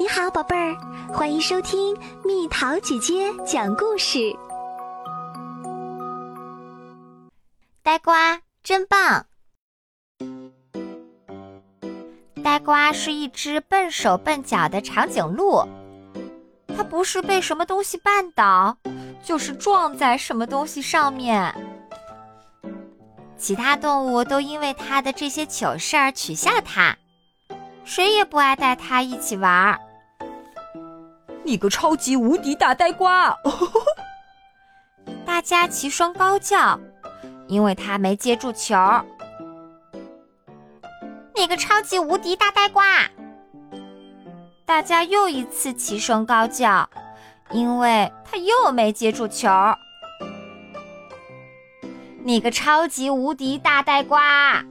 你好，宝贝儿，欢迎收听蜜桃姐姐讲故事。呆瓜真棒！呆瓜是一只笨手笨脚的长颈鹿，它不是被什么东西绊倒，就是撞在什么东西上面。其他动物都因为它的这些糗事儿取笑它，谁也不爱带它一起玩儿。你个超级无敌大呆瓜！大家齐声高叫，因为他没接住球。你个超级无敌大呆瓜！大家又一次齐声高叫，因为他又没接住球。你个超级无敌大呆瓜！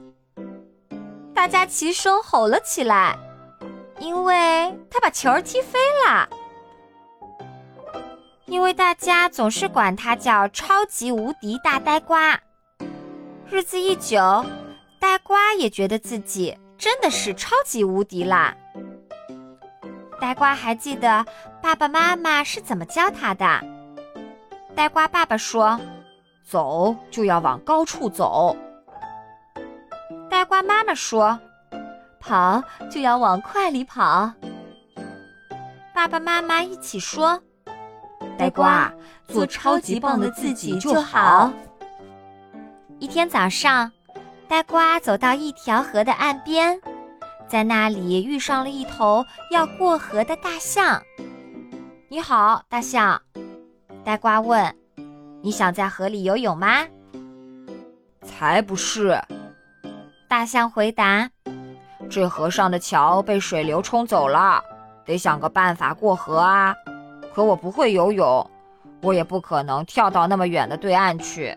大家齐声吼了起来，因为他把球踢飞了。因为大家总是管他叫超级无敌大呆瓜，日子一久，呆瓜也觉得自己真的是超级无敌啦。呆瓜还记得爸爸妈妈是怎么教他的。呆瓜爸爸说：“走就要往高处走。”呆瓜妈妈说：“跑就要往快里跑。”爸爸妈妈一起说。呆瓜，做超级棒的自己就好。一天早上，呆瓜走到一条河的岸边，在那里遇上了一头要过河的大象。“你好，大象。”呆瓜问，“你想在河里游泳吗？”“才不是！”大象回答，“这河上的桥被水流冲走了，得想个办法过河啊。”可我不会游泳，我也不可能跳到那么远的对岸去。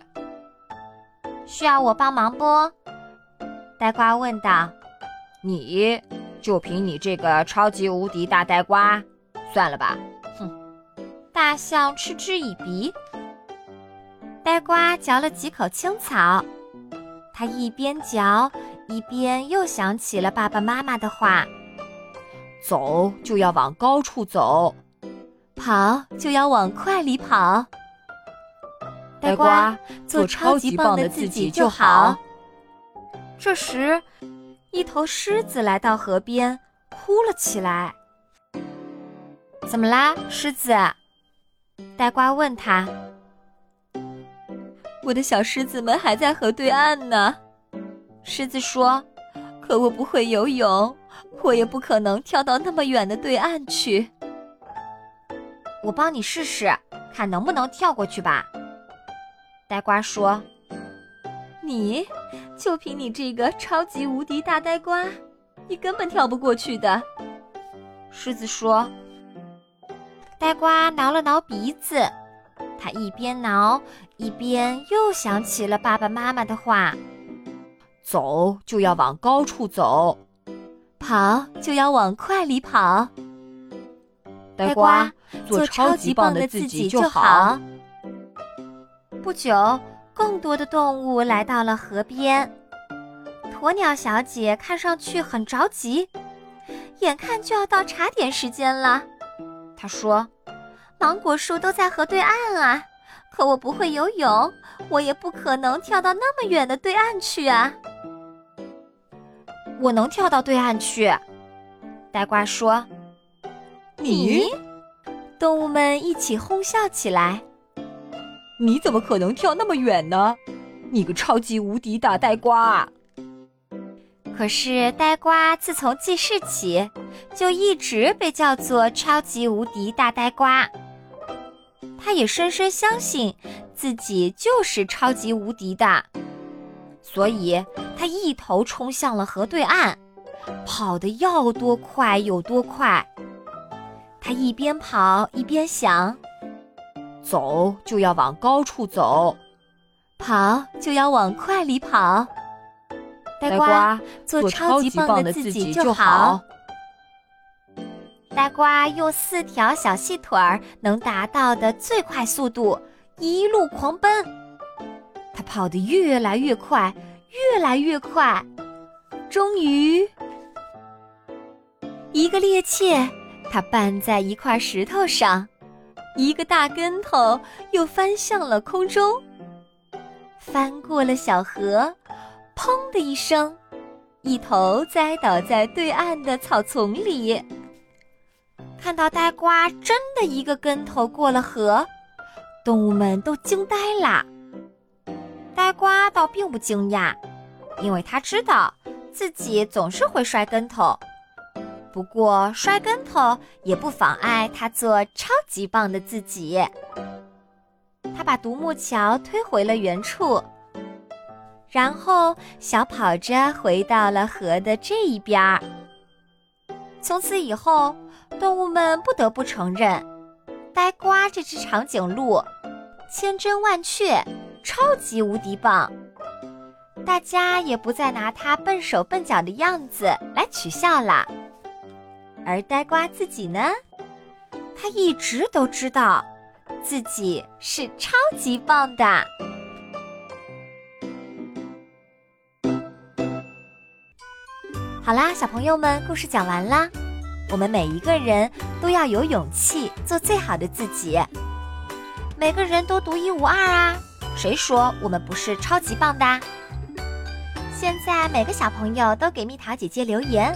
需要我帮忙不？呆瓜问道。你就凭你这个超级无敌大呆瓜，算了吧。哼！大象嗤之以鼻。呆瓜嚼了几口青草，他一边嚼，一边又想起了爸爸妈妈的话：走就要往高处走。跑就要往快里跑，呆瓜做超级棒的自己就好。这时，一头狮子来到河边，哭了起来。怎么啦，狮子？呆瓜问他。我的小狮子们还在河对岸呢。狮子说：“可我不会游泳，我也不可能跳到那么远的对岸去。”我帮你试试，看能不能跳过去吧。呆瓜说：“你就凭你这个超级无敌大呆瓜，你根本跳不过去的。”狮子说。呆瓜挠了挠鼻子，他一边挠一边又想起了爸爸妈妈的话：“走就要往高处走，跑就要往快里跑。”呆瓜，做超级棒的自己就好。不久，更多的动物来到了河边。鸵鸟小姐看上去很着急，眼看就要到茶点时间了。她说：“芒果树都在河对岸啊，可我不会游泳，我也不可能跳到那么远的对岸去啊。”我能跳到对岸去，呆瓜说。你，动物们一起哄笑起来。你怎么可能跳那么远呢？你个超级无敌大呆瓜！可是呆瓜自从记事起，就一直被叫做超级无敌大呆瓜。他也深深相信自己就是超级无敌的，所以他一头冲向了河对岸，跑得要多快有多快。他一边跑一边想：走就要往高处走，跑就要往快里跑。呆瓜做超级棒的自己就好。呆瓜用四条小细腿儿能达到的最快速度一路狂奔，他跑得越来越快，越来越快，终于，一个趔趄。他绊在一块石头上，一个大跟头又翻向了空中，翻过了小河，砰的一声，一头栽倒在对岸的草丛里。看到呆瓜真的一个跟头过了河，动物们都惊呆了。呆瓜倒并不惊讶，因为他知道自己总是会摔跟头。不过摔跟头也不妨碍他做超级棒的自己。他把独木桥推回了原处，然后小跑着回到了河的这一边儿。从此以后。动物们不得不承认，呆瓜这只长颈鹿千真万确，超级无敌棒。大家也不再拿它笨手笨脚的样子来取笑了。而呆瓜自己呢，他一直都知道自己是超级棒的。好啦，小朋友们，故事讲完啦。我们每一个人都要有勇气做最好的自己。每个人都独一无二啊！谁说我们不是超级棒的？现在每个小朋友都给蜜桃姐姐留言，